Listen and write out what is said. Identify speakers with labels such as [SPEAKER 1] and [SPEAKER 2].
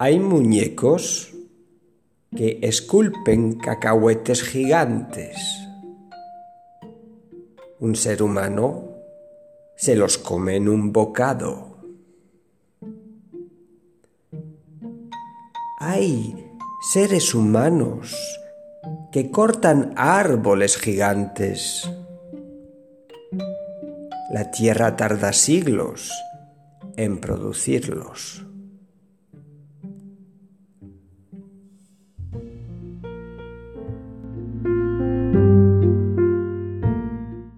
[SPEAKER 1] Hay muñecos que esculpen cacahuetes gigantes. Un ser humano se los come en un bocado. Hay seres humanos que cortan árboles gigantes. La tierra tarda siglos en producirlos.